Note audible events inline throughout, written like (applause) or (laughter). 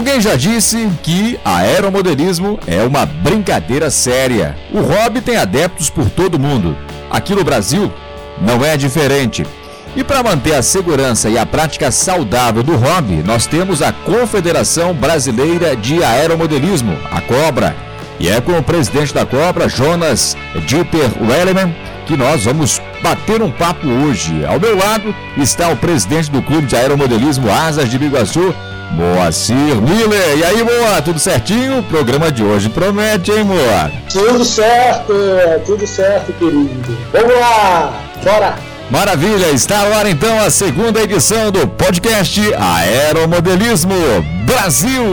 Alguém já disse que aeromodelismo é uma brincadeira séria. O hobby tem adeptos por todo mundo. Aqui no Brasil, não é diferente. E para manter a segurança e a prática saudável do hobby, nós temos a Confederação Brasileira de Aeromodelismo, a COBRA. E é com o presidente da COBRA, Jonas Dieter Welleman, que nós vamos bater um papo hoje. Ao meu lado está o presidente do Clube de Aeromodelismo Asas de Biguaçu, Moacir Miller. E aí, Moa, tudo certinho? O programa de hoje promete, hein, Moa? Tudo certo, tudo certo, querido. Vamos lá, bora! Maravilha, está agora então a segunda edição do podcast Aeromodelismo Brasil.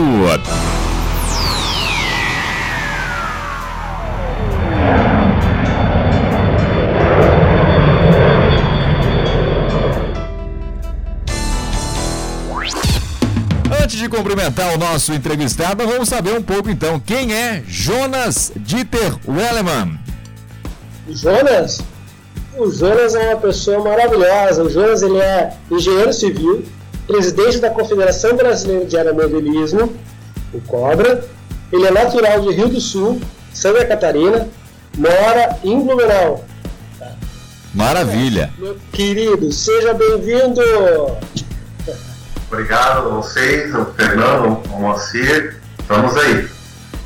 Cumprimentar o nosso entrevistado, vamos saber um pouco então quem é Jonas Dieter Welleman. Jonas? O Jonas é uma pessoa maravilhosa. O Jonas ele é engenheiro civil, presidente da Confederação Brasileira de Aeromodelismo, o COBRA. Ele é natural de Rio do Sul, Santa Catarina, mora em Blumenau. Maravilha. Meu querido, seja bem-vindo. Obrigado a vocês, o Fernando, o Moacir. Estamos aí.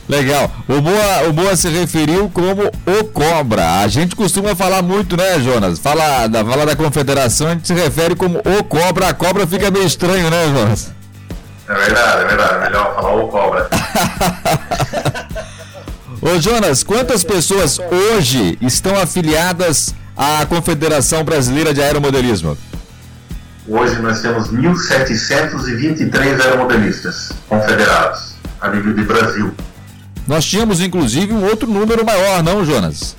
Legal. O Boa, o Boa se referiu como o Cobra. A gente costuma falar muito, né, Jonas? Fala da, fala da confederação, a gente se refere como o Cobra. A cobra fica meio estranho, né, Jonas? É verdade, é verdade. Melhor falar o Cobra. (laughs) Ô, Jonas, quantas pessoas hoje estão afiliadas à Confederação Brasileira de Aeromodelismo? Hoje nós temos 1.723 aeromodelistas confederados a nível de Brasil. Nós tínhamos inclusive um outro número maior, não, Jonas?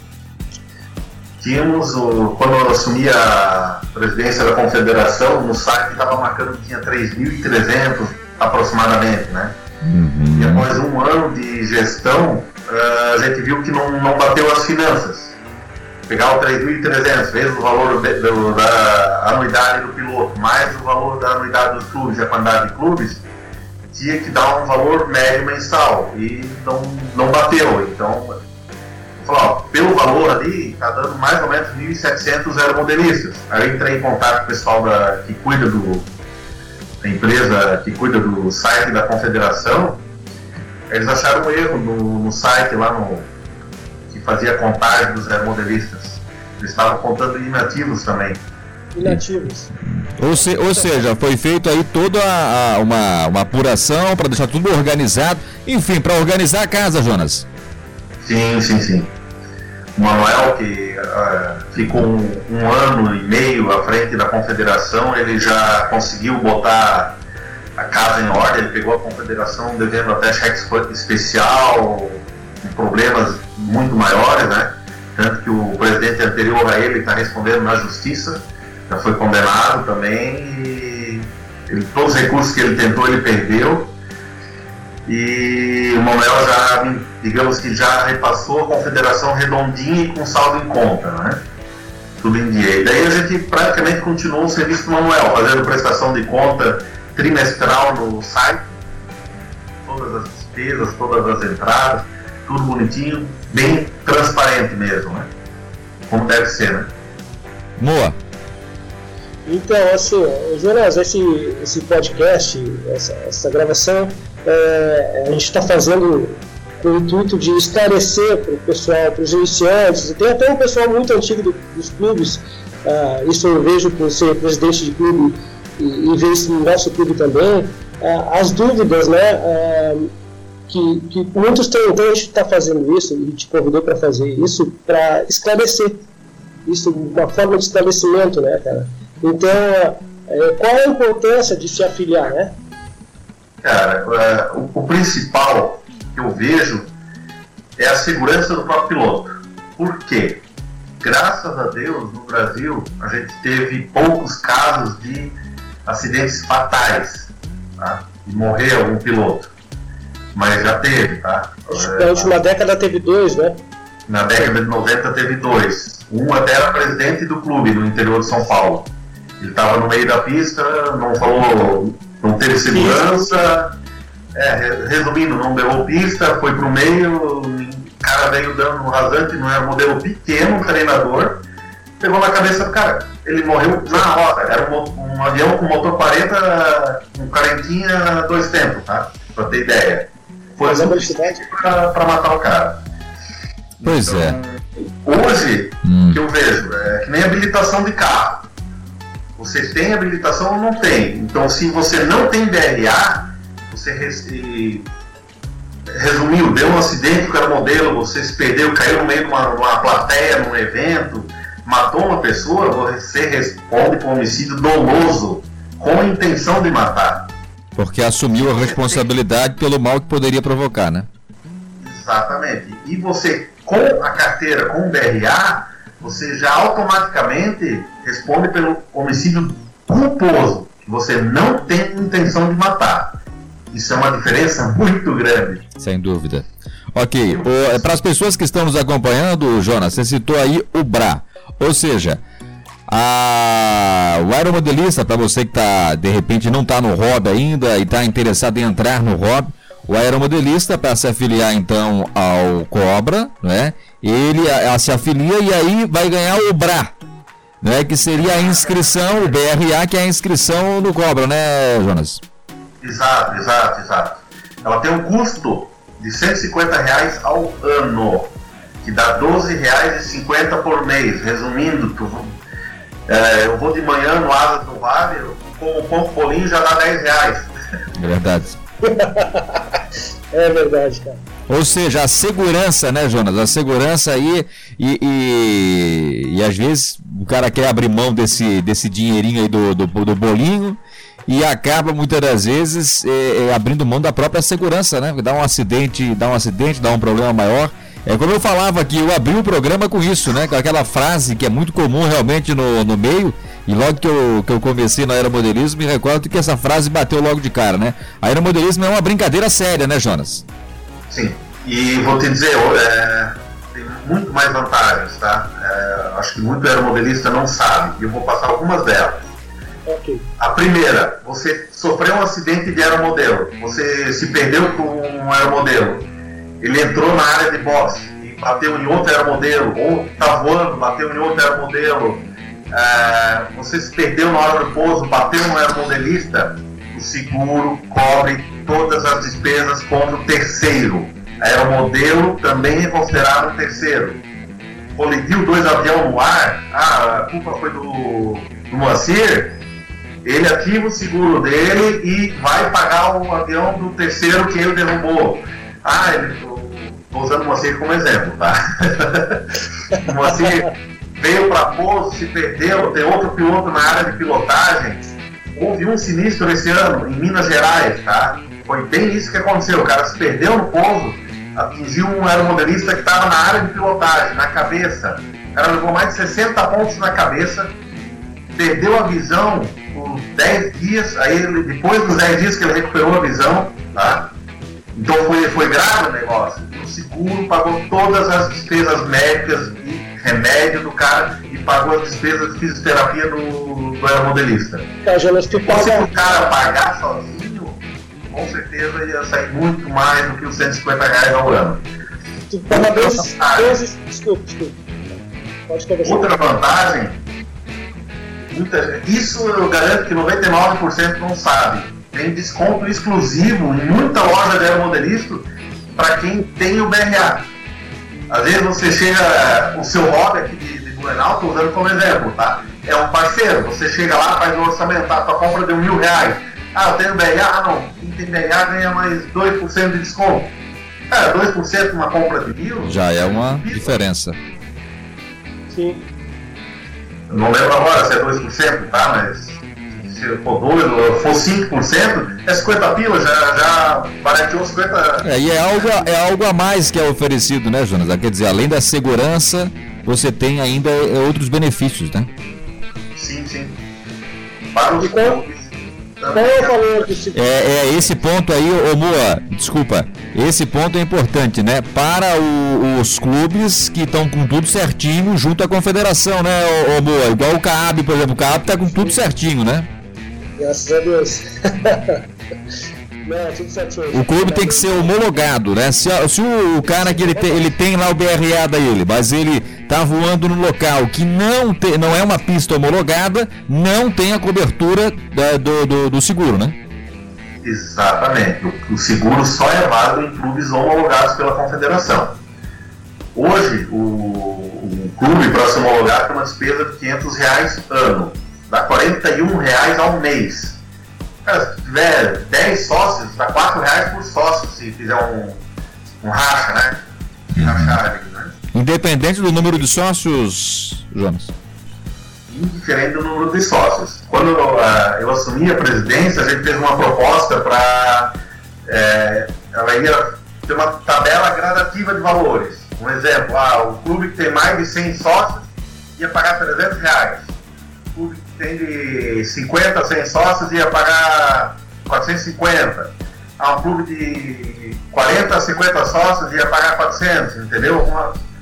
Tínhamos, quando eu assumi a presidência da confederação, no site estava marcando que tinha 3.300 aproximadamente, né? Uhum. E após um ano de gestão, eh, a gente viu que não, não bateu as finanças. Pegar o 3.300 vezes o valor de- do- da anuidade do piloto, mais o valor da anuidade dos clubes a quantidade de clubes, tinha que dar um valor médio mensal e não, não bateu. Então, falei, ó, pelo valor ali, está dando mais ou menos 1.700 aeromodelistas. Aí eu entrei em contato com o pessoal da, que cuida do, da empresa, que cuida do site da confederação. Eles acharam um erro no, no site lá no, fazia a contagem dos aeromodelistas. Eles estavam contando inativos também. Inativos. Ou, se- ou seja, foi feito aí toda a- a- uma, uma apuração para deixar tudo organizado. Enfim, para organizar a casa, Jonas. Sim, sim, sim. O Manuel, que ah, ficou um, um ano e meio à frente da confederação, ele já conseguiu botar a casa em ordem, ele pegou a confederação devendo até cheque espe- especial, problemas muito maiores, né? Tanto que o presidente anterior a ele está respondendo na justiça, já foi condenado também, e ele- todos os recursos que ele tentou ele perdeu. E o Manuel já, digamos que já repassou a confederação redondinha e com saldo em conta, né? Tudo em dia. E daí a gente praticamente continuou o serviço do Manuel, fazendo prestação de conta trimestral no site, todas as despesas, todas as entradas, tudo bonitinho, bem transparente mesmo, né? Como deve ser, né? Moa. Então, assim, Jonas, esse, esse podcast, essa, essa gravação, é, a gente está fazendo com o intuito de esclarecer para o pessoal, para os iniciantes, e tem até um pessoal muito antigo do- dos clubes, ah, isso eu vejo por ser presidente de clube e, e ver isso no nosso clube também, ah, as dúvidas, né, ah, que, que muitos têm, então a gente está fazendo isso, e te convidou para fazer isso, para esclarecer isso, uma forma de esclarecimento, né, cara? Então, é, qual a importância de se afiliar, né? Cara, é, o, o principal que eu vejo é a segurança do próprio piloto. Por quê? Graças a Deus, no Brasil, a gente teve poucos casos de acidentes fatais, tá? De morrer algum piloto. Mas já teve, tá? Na última década teve dois, né? Na década de 90 teve dois. Um até era presidente do clube no interior de São Paulo. Ele estava no meio da pista, não falou, não teve segurança, É, resumindo, não deu pista, foi pro meio, o cara veio dando um rasante, não era um modelo pequeno, um treinador, pegou na cabeça do cara. Ele morreu na hora, era um, um avião com motor 40, com carentinha dois tempos, tá? Pra ter ideia. Foi a velocidade pra matar o cara. Pois então, é. Hoje, hum. que eu vejo, é que nem habilitação de carro. Você tem habilitação ou não tem. Então, se você não tem DRA, você resumiu, deu um acidente com o modelo, você se perdeu, caiu no meio de uma, uma plateia, num evento, matou uma pessoa, você responde por homicídio doloso, com a intenção de matar. Porque assumiu a responsabilidade pelo mal que poderia provocar, né? Exatamente. E você, com a carteira, com o DRA, você já automaticamente responde pelo homicídio culposo, que você não tem intenção de matar. Isso é uma diferença muito grande. Sem dúvida. Ok, é, para as pessoas que estão nos acompanhando, Jonas, você citou aí o BRA. Ou seja, a, o aeromodelista, para você que tá, de repente não está no hobby ainda e está interessado em entrar no hobby, o aeromodelista, para se afiliar então ao Cobra, né, ele a, a, se afilia e aí vai ganhar o BRA, né, que seria a inscrição, o BRA, que é a inscrição no Cobra, né, Jonas? Exato, exato, exato. Ela tem um custo de 150 reais ao ano, que dá 12 reais e 50 por mês. Resumindo, tu, é, eu vou de manhã no Asas do Vale, com o ponto bolinho já dá 10 reais. É verdade. (laughs) é verdade, cara. Ou seja, a segurança, né, Jonas? A segurança aí e, e, e, às vezes o cara quer abrir mão desse, desse dinheirinho aí do, do, do bolinho e acaba muitas das vezes é, é, abrindo mão da própria segurança, né? Dá um acidente, dá um acidente, dá um problema maior. É como eu falava aqui, eu abri o programa com isso, né? Com aquela frase que é muito comum realmente no, no meio. E logo que eu, que eu comecei no aeromodelismo, me recordo que essa frase bateu logo de cara, né? Aeromodelismo é uma brincadeira séria, né, Jonas? Sim. E vou te dizer, é, tem muito mais vantagens, tá? É, acho que muito aeromodelista não sabe. E eu vou passar algumas delas. Okay. A primeira, você sofreu um acidente de aeromodelo. Você se perdeu com um aeromodelo ele entrou na área de boxe e bateu em outro aeromodelo, ou está voando, bateu em outro aeromodelo, é, você se perdeu na hora do pouso, bateu no aeromodelista, o seguro cobre todas as despesas contra o terceiro. Aeromodelo também é considerado terceiro. Colidiu dois aviões no ar, ah, a culpa foi do, do Moacir, ele ativa o seguro dele e vai pagar o avião do terceiro que ele derrubou. Ah, ele, Estou usando o Moacir como exemplo, tá? o (laughs) Moacir veio para pouso, se perdeu, tem outro piloto na área de pilotagem. Houve um sinistro esse ano em Minas Gerais, tá? Foi bem isso que aconteceu. O cara se perdeu no pouso, atingiu um aeromodelista que estava na área de pilotagem, na cabeça. O cara levou mais de 60 pontos na cabeça, perdeu a visão por 10 dias, aí depois dos 10 dias que ele recuperou a visão, tá? Então foi, foi grave o negócio. O seguro pagou todas as despesas médicas e remédio do cara e pagou as despesas de fisioterapia do, do aeromodelista. Tá, Jonas, tu paga... Se o cara pagar sozinho, com certeza ia sair muito mais do que os 150 reais ao ano. Tu paga dois, dois, desculpa, desculpa. Pode conversar. Outra vantagem, muita, isso eu garanto que 99% não sabe tem desconto exclusivo em muita loja de aeromodelista para quem tem o BRA. Às vezes você chega, o seu hobby aqui de, de Blumenau, estou usando como exemplo, tá? É um parceiro, você chega lá, faz um orçamento, tá? Tua compra de mil reais. Ah, eu tenho BRA? Ah, não. Quem tem BRA ganha mais 2% de desconto. Cara, 2% numa compra de mil. Já é uma diferença. Sim. não lembro agora se é 2%, tá? Mas se for 2, for 5%, é 50 pila, já, já barateou 50. É, e é algo, é algo a mais que é oferecido, né, Jonas? Quer dizer, além da segurança, você tem ainda é, outros benefícios, né? Sim, sim. Para os é é, é esse ponto aí, ô Moa, desculpa. Esse ponto é importante, né? Para o, os clubes que estão com tudo certinho junto à confederação, né, ô, ô Moa? Igual o CAB, por exemplo. O CAB tá com tudo certinho, né? Graças a Deus. (laughs) Não, tudo 78. O clube tem que ser homologado, né? Se, se o, o, cara que ele tem, ele tem lá o BRA da ele, mas ele tá voando no local que não, te, não é uma pista homologada, não tem a cobertura da, do, do, do, seguro, né? Exatamente. O, o seguro só é válido em clubes homologados pela confederação. Hoje, o, o clube para se homologar tem uma despesa de 500 reais ano, dá 41 reais ao mês. Cara, se tiver 10 sócios, dá 4 reais por sócio se fizer um, um racha, né? Uhum. Rachar ali, né? Independente do número de sócios, Jonas? Indiferente do número de sócios. Quando eu, uh, eu assumi a presidência, a gente fez uma proposta para. É, ela ia ter uma tabela gradativa de valores. Um exemplo, ah, o clube que tem mais de 100 sócios ia pagar 300 reais. O clube tem de 50 a 100 sócios ia pagar 450. Ah, um clube de 40 a 50 sócios ia pagar 400, entendeu?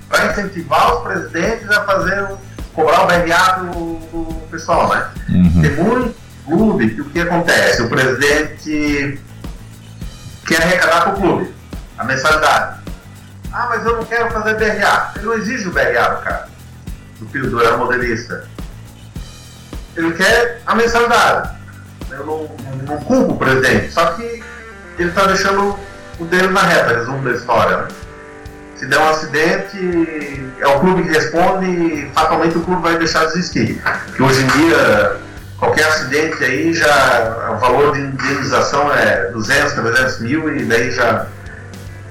Para incentivar os presidentes a fazer, cobrar o BRA do, do pessoal, né? Uhum. Tem muito clube que o que acontece? O presidente quer arrecadar para o clube a mensalidade. Ah, mas eu não quero fazer BRA. Ele não exige o BRA do cara, do filho do aeromodelista. Ele quer a mensalidade. Eu não, não, culpo o presidente, só que ele está deixando o dele na reta, resumo da história. Né? Se der um acidente, é o clube que responde e fatalmente o clube vai deixar de existir. Que hoje em dia, qualquer acidente aí já, o valor de indenização é 200, 300 mil e daí já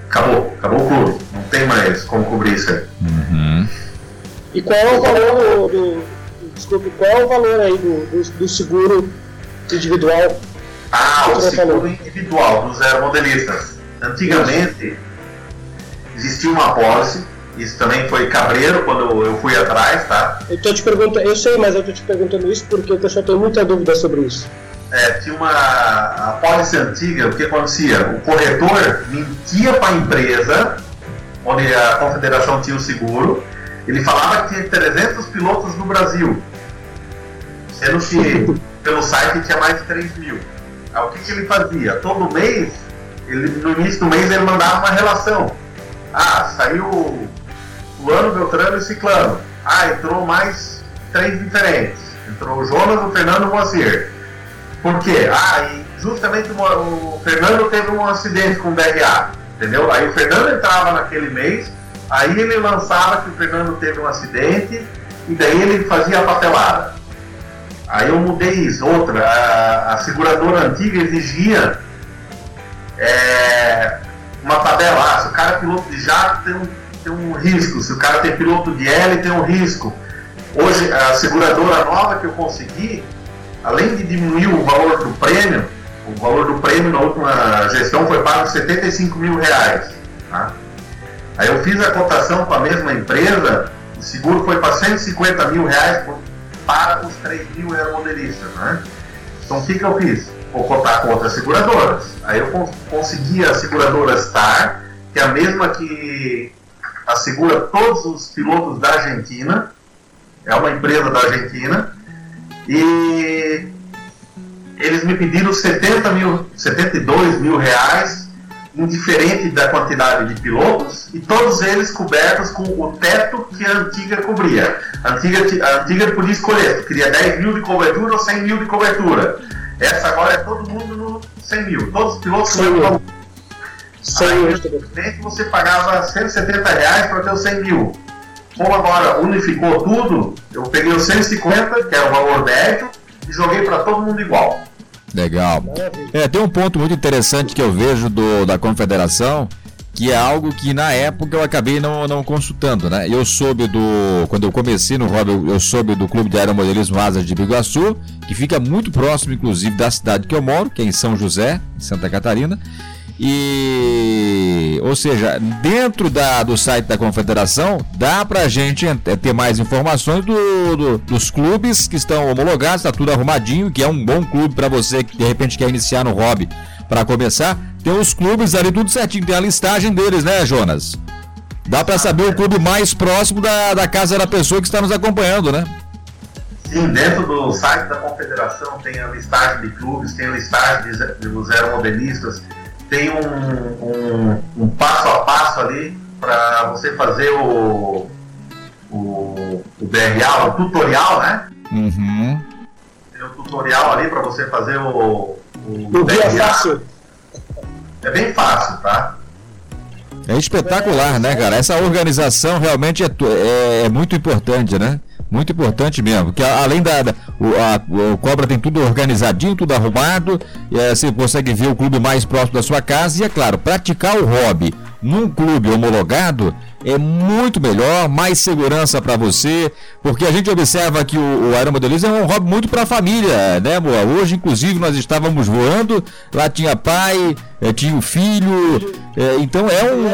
acabou, acabou o clube, não tem mais como cobrir isso aí. Uhum. E qual é o valor do, desculpe, qual é o valor aí do, do, do seguro individual? Ah, o seguro falou? individual dos aeromodelistas. Antigamente existia uma pólice, isso também foi cabreiro quando eu fui atrás, tá? Eu tô te perguntando, eu sei, mas eu tô te perguntando isso porque o pessoal tem muita dúvida sobre isso é, tinha uma a pólice antiga, o que acontecia? O corretor mentia para a empresa, onde a confederação tinha o seguro, ele falava que tinha 300 pilotos no Brasil, sendo que pelo site tinha mais de 3 mil. Aí, o que, que ele fazia? Todo mês, ele, no início do mês, ele mandava uma relação. Ah, saiu o ano Beltrano e Ciclano. Ah, entrou mais três diferentes. Entrou o Jonas, o Fernando e o Moacir. Por quê? Ah, e justamente o Fernando teve um acidente com o DRA, entendeu? Aí o Fernando entrava naquele mês, aí ele lançava que o Fernando teve um acidente e daí ele fazia a papelada. Aí eu mudei isso. Outra, a, a seguradora antiga exigia é, uma tabela. Ah, se o cara é piloto de jato tem um, tem um risco, se o cara tem piloto de L tem um risco. Hoje, a seguradora nova que eu consegui, além de diminuir o valor do prêmio, o valor do prêmio na última gestão foi pago 75 mil reais. Tá? Aí eu fiz a cotação com a mesma empresa, o seguro foi para 150 mil reais para os 3 mil aeromodelistas. Né? Então o que, que eu fiz? Vou cotar com outras seguradoras. Aí eu cons consegui a seguradora Star, que é a mesma que assegura todos os pilotos da Argentina, é uma empresa da Argentina, e eles me pediram 70 mil, 72 mil reais, indiferente da quantidade de pilotos, e todos eles cobertos com o teto que a antiga cobria. A antiga, a antiga podia escolher, queria 10 mil de cobertura ou 100 mil de cobertura. Essa agora é todo mundo no 100 mil. Todos os pilotos 100 mil. 100 mil. você pagava 170 reais para ter os 100 mil como agora unificou tudo, eu peguei o 150, que era o valor médio, e joguei para todo mundo igual. Legal. É, tem um ponto muito interessante que eu vejo do, da confederação, que é algo que na época eu acabei não, não consultando, né? Eu soube do. Quando eu comecei no hobby, eu, soube do Clube de Aeromodelismo Asas de Biguaçu, que fica muito próximo, inclusive, da cidade que eu moro, que é em São José, em Santa Catarina. E, ou seja, dentro da, do site da confederação, dá para a gente ter mais informações do, do, dos clubes que estão homologados, está tudo arrumadinho, que é um bom clube para você que de repente quer iniciar no hobby para começar. Tem os clubes ali tudo certinho, tem a listagem deles, né, Jonas? Dá para saber o clube mais próximo da, da casa da pessoa que está nos acompanhando, né? Sim, dentro do site da confederação tem a listagem de clubes, tem a listagem dos aeromodelistas, tem um, um, um, passo a passo ali para você fazer o, o, o BRA, o tutorial, né? Uhum. Tem um tutorial ali para você fazer o, o, o BRA. fácil. É bem fácil, tá? É espetacular, né, cara? Essa organização realmente é, é, é muito importante, né? Muito importante mesmo, porque além da, da o, a, o Cobra tem tudo organizadinho, tudo arrumado, é, você consegue ver o clube mais próximo da sua casa e é claro, praticar o hobby num clube homologado é muito melhor, mais segurança para você, porque a gente observa que o, o aeromodelismo é um hobby muito para a família, né, Boa? Hoje, inclusive, nós estávamos voando, lá tinha pai, é, tinha o filho, é, então é um.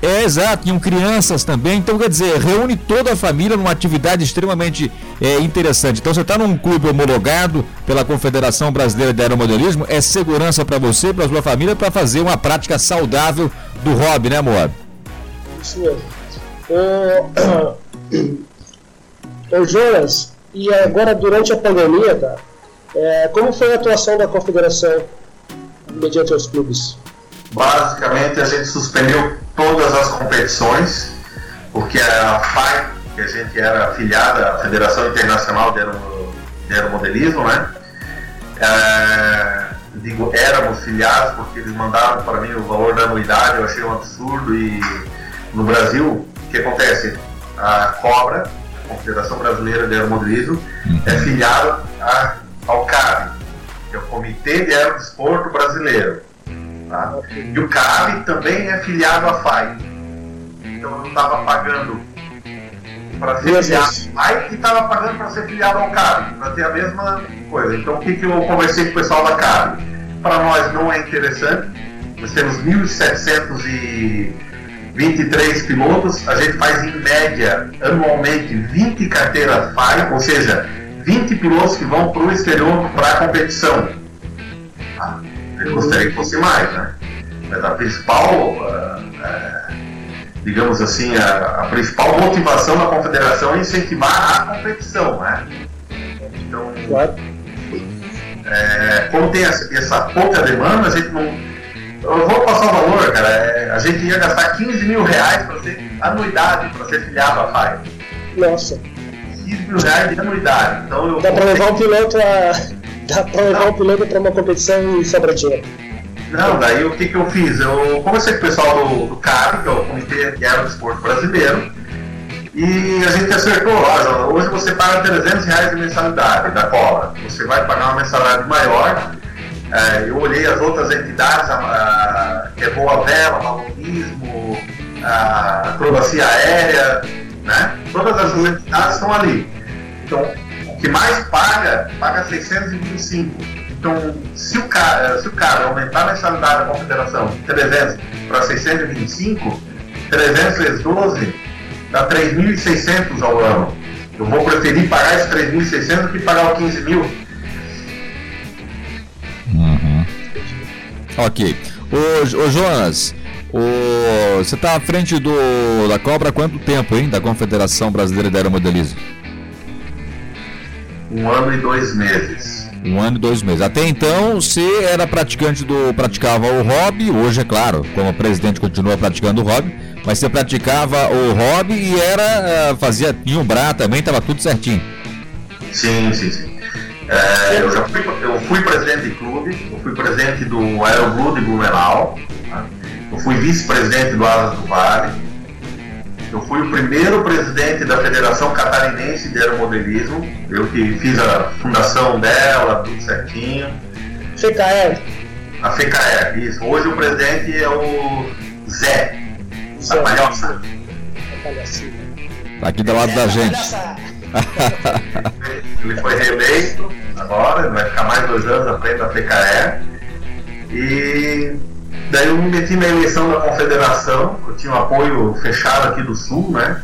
É exato, tinham crianças também, então quer dizer, reúne toda a família numa atividade extremamente é, interessante. Então você está num clube homologado pela Confederação Brasileira de Aeromodelismo, é segurança para você, para sua família, para fazer uma prática saudável do hobby, né, Moab? Isso mesmo. Ô, ô (clears throat) Jonas, e agora durante a pandemia, tá? É, como foi a atuação da confederação mediante os clubes? Basicamente a gente suspendeu todas as competições, porque a FAI, que a gente era afiliada à Federação Internacional de Aeromodelismo, né? É, digo éramos filiados porque eles mandaram para mim o valor da anuidade, eu achei um absurdo e no Brasil, o que acontece? A Cobra, a Confederação Brasileira de Aeromodelismo, é filiada ao CAB, que é o Comitê de Aerodesporto Brasileiro. Tá? E o CAB também é filiado à FAI. Então eu não estava pagando para ser filiado à FAI e estava pagando para ser filiado ao CAB, para ter a mesma coisa. Então o que, que eu conversei com o pessoal da CAB? Para nós não é interessante, nós temos 1.723 pilotos, a gente faz em média anualmente 20 carteiras FAI, ou seja, 20 pilotos que vão para o exterior para a competição. Ah, eu gostaria que fosse mais, né? Mas a principal, uh, uh, digamos assim, a, a, principal motivação da confederação é incentivar a competição, né? Então, claro. é, como tem essa, essa, pouca demanda, a gente não. Eu vou passar o valor, cara. É, a gente ia gastar 15 mil reais para ser anuidade, para ser filiado à FAI. Nossa. 15 mil reais de anuidade. Então eu Dá para levar o piloto a Dá pra levar o piloto pra uma competição e sobra dinheiro. Não, daí o que, que eu fiz? Eu conversei com o pessoal do, do CAB, que é o Comitê de Aerodesporto Brasileiro, e a gente acertou, olha, hoje você paga 300 reais de mensalidade da cola, você vai pagar uma mensalidade maior. É, eu olhei as outras entidades, a, a, que é Boa Vela, Balonismo, acrobacia aérea, né? Todas as entidades estão ali. Então, que mais paga, paga 625. Então, se o cara, se o cara aumentar a mensalidade da confederação de 300 para 625, 300 vezes 12 dá 3.600 ao ano. Eu vou preferir pagar esses 3.600 do que pagar os 15 mil. Ok. Ô, ô Jonas, ô, você está à frente do, da Cobra há quanto tempo, hein? Da Confederação Brasileira de Aeromodelismo? Um ano e dois meses. Um ano e dois meses. Até então, você era praticante do. praticava o hobby, hoje, é claro, como presidente continua praticando o hobby, mas você praticava o hobby e era. Eh, fazia. tinha um bra também, estava tudo certinho. Sim, sim, sim. É, eu já fui, eu fui presidente de clube, eu fui presidente do Aeroclube de Blumenau, tá? eu fui vice-presidente do Asas do Vale, eu fui o primeiro presidente da Federação Catarinense de Aeromodelismo. Eu que fiz a fundação dela, tudo certinho. FECAER. A FECAER, isso. Hoje o presidente é o Zé. Zé. A palhoça. Tá aqui do lado da gente. (laughs) ele foi reeleito agora, vai ficar mais dois anos à frente da FECAER. E Daí eu me meti na eleição da confederação, eu tinha um apoio fechado aqui do Sul, né?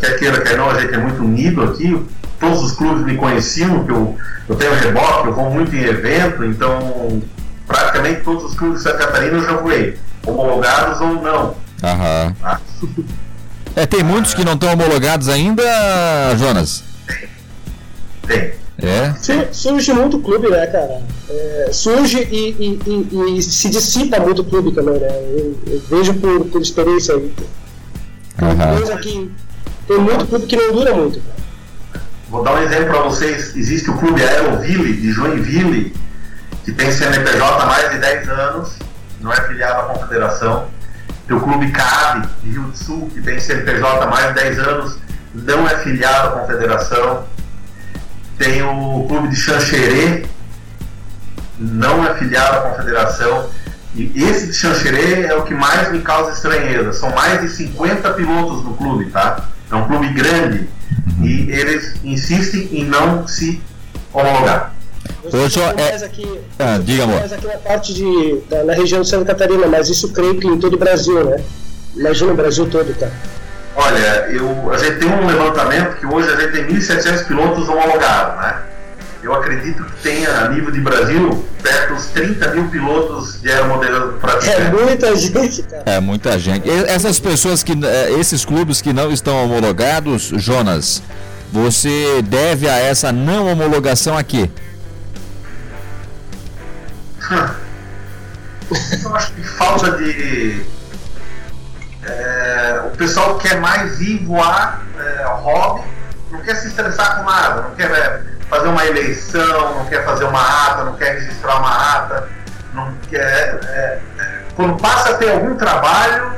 Quer queira, quer não, a gente é muito unido aqui. Todos os clubes me conheciam, que eu, eu tenho reboque, eu vou muito em evento, então praticamente todos os clubes de Santa Catarina eu já voei, homologados ou não. Aham. Ah. É, tem muitos que não estão homologados ainda, Jonas? Tem. É? Surge muito clube, né, cara? É, surge e, e, e, e, se dissipa muito clube também, né? Eu, eu vejo por, por experiência aí. Uhum. Aqui, tem muito clube que não dura muito. Vou dar um exemplo para vocês. Existe o clube Aeroville, de Joinville, que tem CNPJ há mais de 10 anos, não é filiado à confederação. Tem o clube CAB, de Rio do Sul, que tem CNPJ há mais de 10 anos, não é filiado à confederação. Tem o clube de Xanxerê, não é filiado à confederação. E esse de Xanxerê é o que mais me causa estranheza. São mais de 50 pilotos no clube, tá? É um clube grande e eles insistem em não se homologar. Hoje é... aqui, ah, diga, amor. Mais aqui na parte de, da, na região de Santa Catarina, mas isso creio que em todo o Brasil, né? Imagina o Brasil todo, tá? Olha, eu, a gente tem um levantamento que hoje a gente tem 1.700 pilotos homologados, né? Eu acredito que tenha, a nível de Brasil, perto dos 30 mil pilotos de aeromodelismo praticantes. É muita gente, cara. É muita gente. Essas pessoas que, é, esses clubes que não estão homologados, Jonas, você deve a essa não homologação aqui? Eu acho que falta de é, o pessoal quer mais ir voar é, hobby, não quer se estressar com nada, não quer é, fazer uma eleição, não quer fazer uma ata, não quer registrar uma ata, não quer. É, quando passa a ter algum trabalho,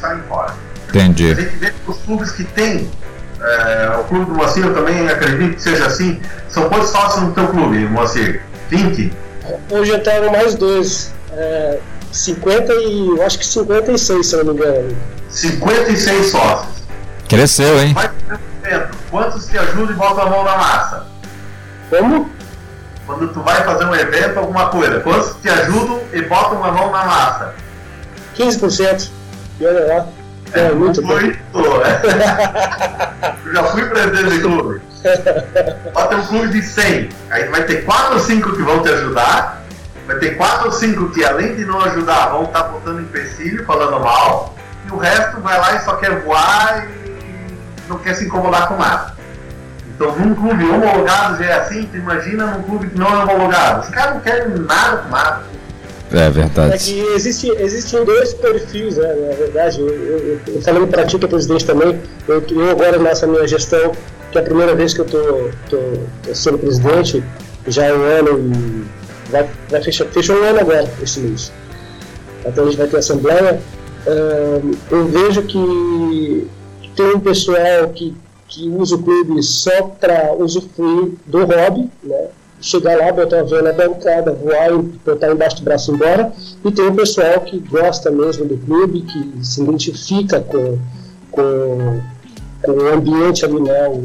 sai embora. Entendi. A gente vê que os clubes que tem, é, o clube do Moacir, eu também acredito que seja assim, são quantos sócios no teu clube, Moacir? 20? Hoje eu tenho mais dois. É, 50 e. eu acho que 56, se eu não me engano. 56 sócios. Cresceu, hein? quantos te ajudam e botam a mão na massa? Como? Quando tu vai fazer um evento, alguma coisa, quantos te ajudam e botam a mão na massa? 15%. E olha lá. É, é muito, muito bom. (laughs) Eu já fui presidente de clube. Pode ter um clube de 100. Aí vai ter 4 ou 5 que vão te ajudar vai ter quatro ou cinco que, além de não ajudar, vão estar tá botando empecilho, falando mal, e o resto vai lá e só quer voar e não quer se incomodar com nada. Então, num clube homologado já é assim, tu imagina num clube que não é homologado. Os caras não querem nada com nada. É verdade. É que existe, existem dois perfis, né, na verdade. Eu, eu, eu falando para ti, que é presidente também, eu, eu agora nessa minha gestão, que é a primeira vez que eu tô, tô, tô sendo presidente, já é um ano e vai, vai fechar, fechou um ano agora, esse mês. Então a gente vai ter assembleia. Eu vejo que tem um pessoal que, que usa o clube só para usufruir do hobby, né? Chegar lá, botar a vela bancada, voar e botar embaixo do braço embora. E tem um pessoal que gosta mesmo do clube, que se identifica com, com, com o ambiente ali, né? O,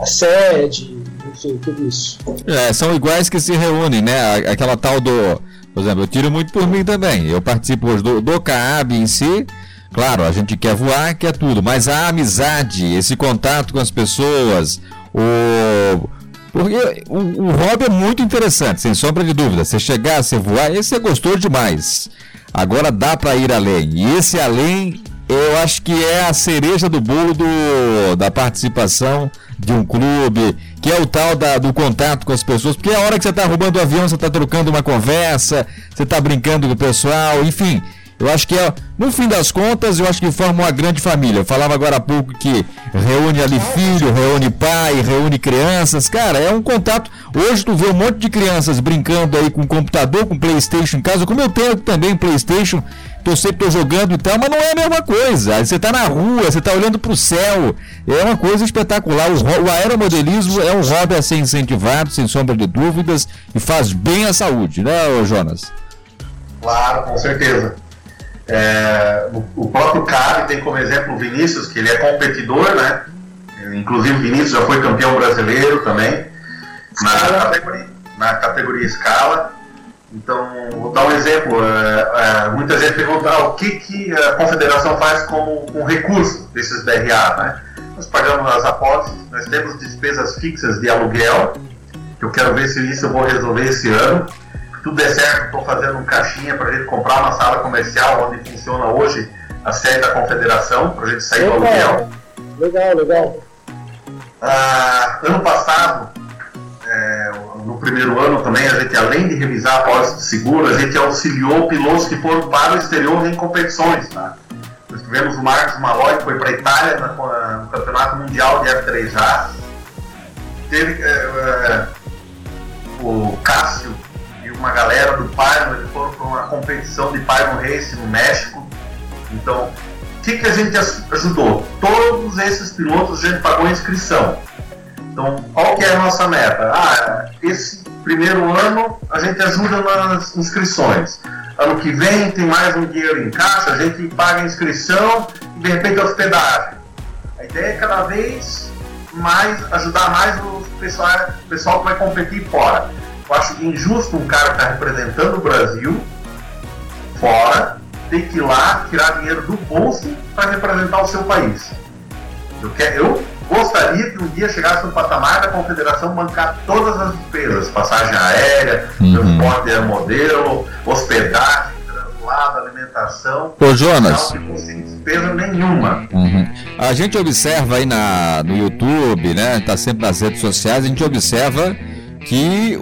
a sede, enfim, tudo isso. É, são iguais que se reúnem, né? Aquela tal do. Por exemplo, eu tiro muito por mim também. Eu participo hoje do, do CAAB em si. Claro, a gente quer voar, quer tudo, mas a amizade, esse contato com as pessoas, o. Porque o, o hobby é muito interessante, sem sombra de dúvida. Você chegar, você voar, esse é gostoso demais. Agora dá para ir além. E esse além, eu acho que é a cereja do bolo do, da participação de um clube, que é o tal da, do contato com as pessoas, porque é a hora que você está roubando o avião, você está trocando uma conversa, você está brincando com o pessoal, enfim. Eu acho que é, no fim das contas, eu acho que forma uma grande família. Eu falava agora há pouco que reúne ali filho, reúne pai, reúne crianças. Cara, é um contato. Hoje tu vê um monte de crianças brincando aí com computador, com Playstation em casa, como eu tenho também Playstation tô sempre tô jogando e tal, mas não é a mesma coisa. Aí você tá na rua, você tá olhando para o céu. É uma coisa espetacular. O, o aeromodelismo é um hobby a ser incentivado, sem sombra de dúvidas, e faz bem à saúde, né, Jonas? Claro, com certeza. É, o, o, próprio CAB tem como exemplo o Vinícius, que ele é competidor, né? Inclusive o Vinícius já foi campeão brasileiro também, na categoria, na categoria escala. Então, vou dar um exemplo. É, é, muita gente pergunta ah, o que, que a confederação faz com, com recurso desses DRA. Né? Nós pagamos as apostas, nós temos despesas fixas de aluguel, que eu quero ver se isso eu vou resolver esse ano. Tudo der certo, estou fazendo um caixinha para a gente comprar uma sala comercial onde funciona hoje a sede da confederação, para a gente sair do aluguel. Legal, legal. Ah, ano passado, é, no primeiro ano também, a gente, além de revisar a pólice de seguro, a gente auxiliou pilotos que foram para o exterior em competições. Tá? Nós tivemos o Marcos Malói, que foi para a Itália no Campeonato Mundial de F3A. Teve é, é, o Cássio uma galera do Pyron, eles foram para uma competição de Pyron Race no México. Então, o que, que a gente ajudou? Todos esses pilotos a gente pagou inscrição. Então, qual que é a nossa meta? Ah, esse primeiro ano a gente ajuda nas inscrições. Ano que vem tem mais um dinheiro em caixa, a gente paga a inscrição e de repente a hospedagem. A ideia é cada vez mais ajudar mais o pessoal, o pessoal que vai competir fora. Eu acho injusto um cara que está representando o Brasil fora ter que ir lá tirar dinheiro do bolso para representar o seu país. Eu, quero, eu gostaria que um dia chegasse no patamar da confederação bancar todas as despesas, passagem aérea, uhum. transporte de modelo, hospedagem, translado, alimentação. Ô Jonas. Não despesa nenhuma. Uhum. A gente observa aí na, no YouTube, né? Tá sempre nas redes sociais, a gente observa que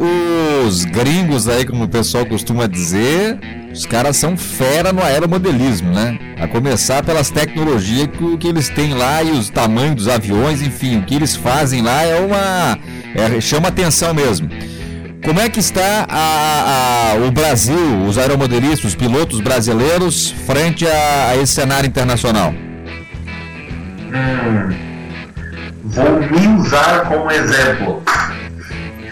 os gringos aí, como o pessoal costuma dizer, os caras são fera no aeromodelismo, né? A começar pelas tecnologias que, que eles têm lá e os tamanhos dos aviões, enfim, o que eles fazem lá é uma. É, chama atenção mesmo. Como é que está a, a, o Brasil, os aeromodelistas, os pilotos brasileiros, frente a, a esse cenário internacional? Hum, vou me usar como exemplo.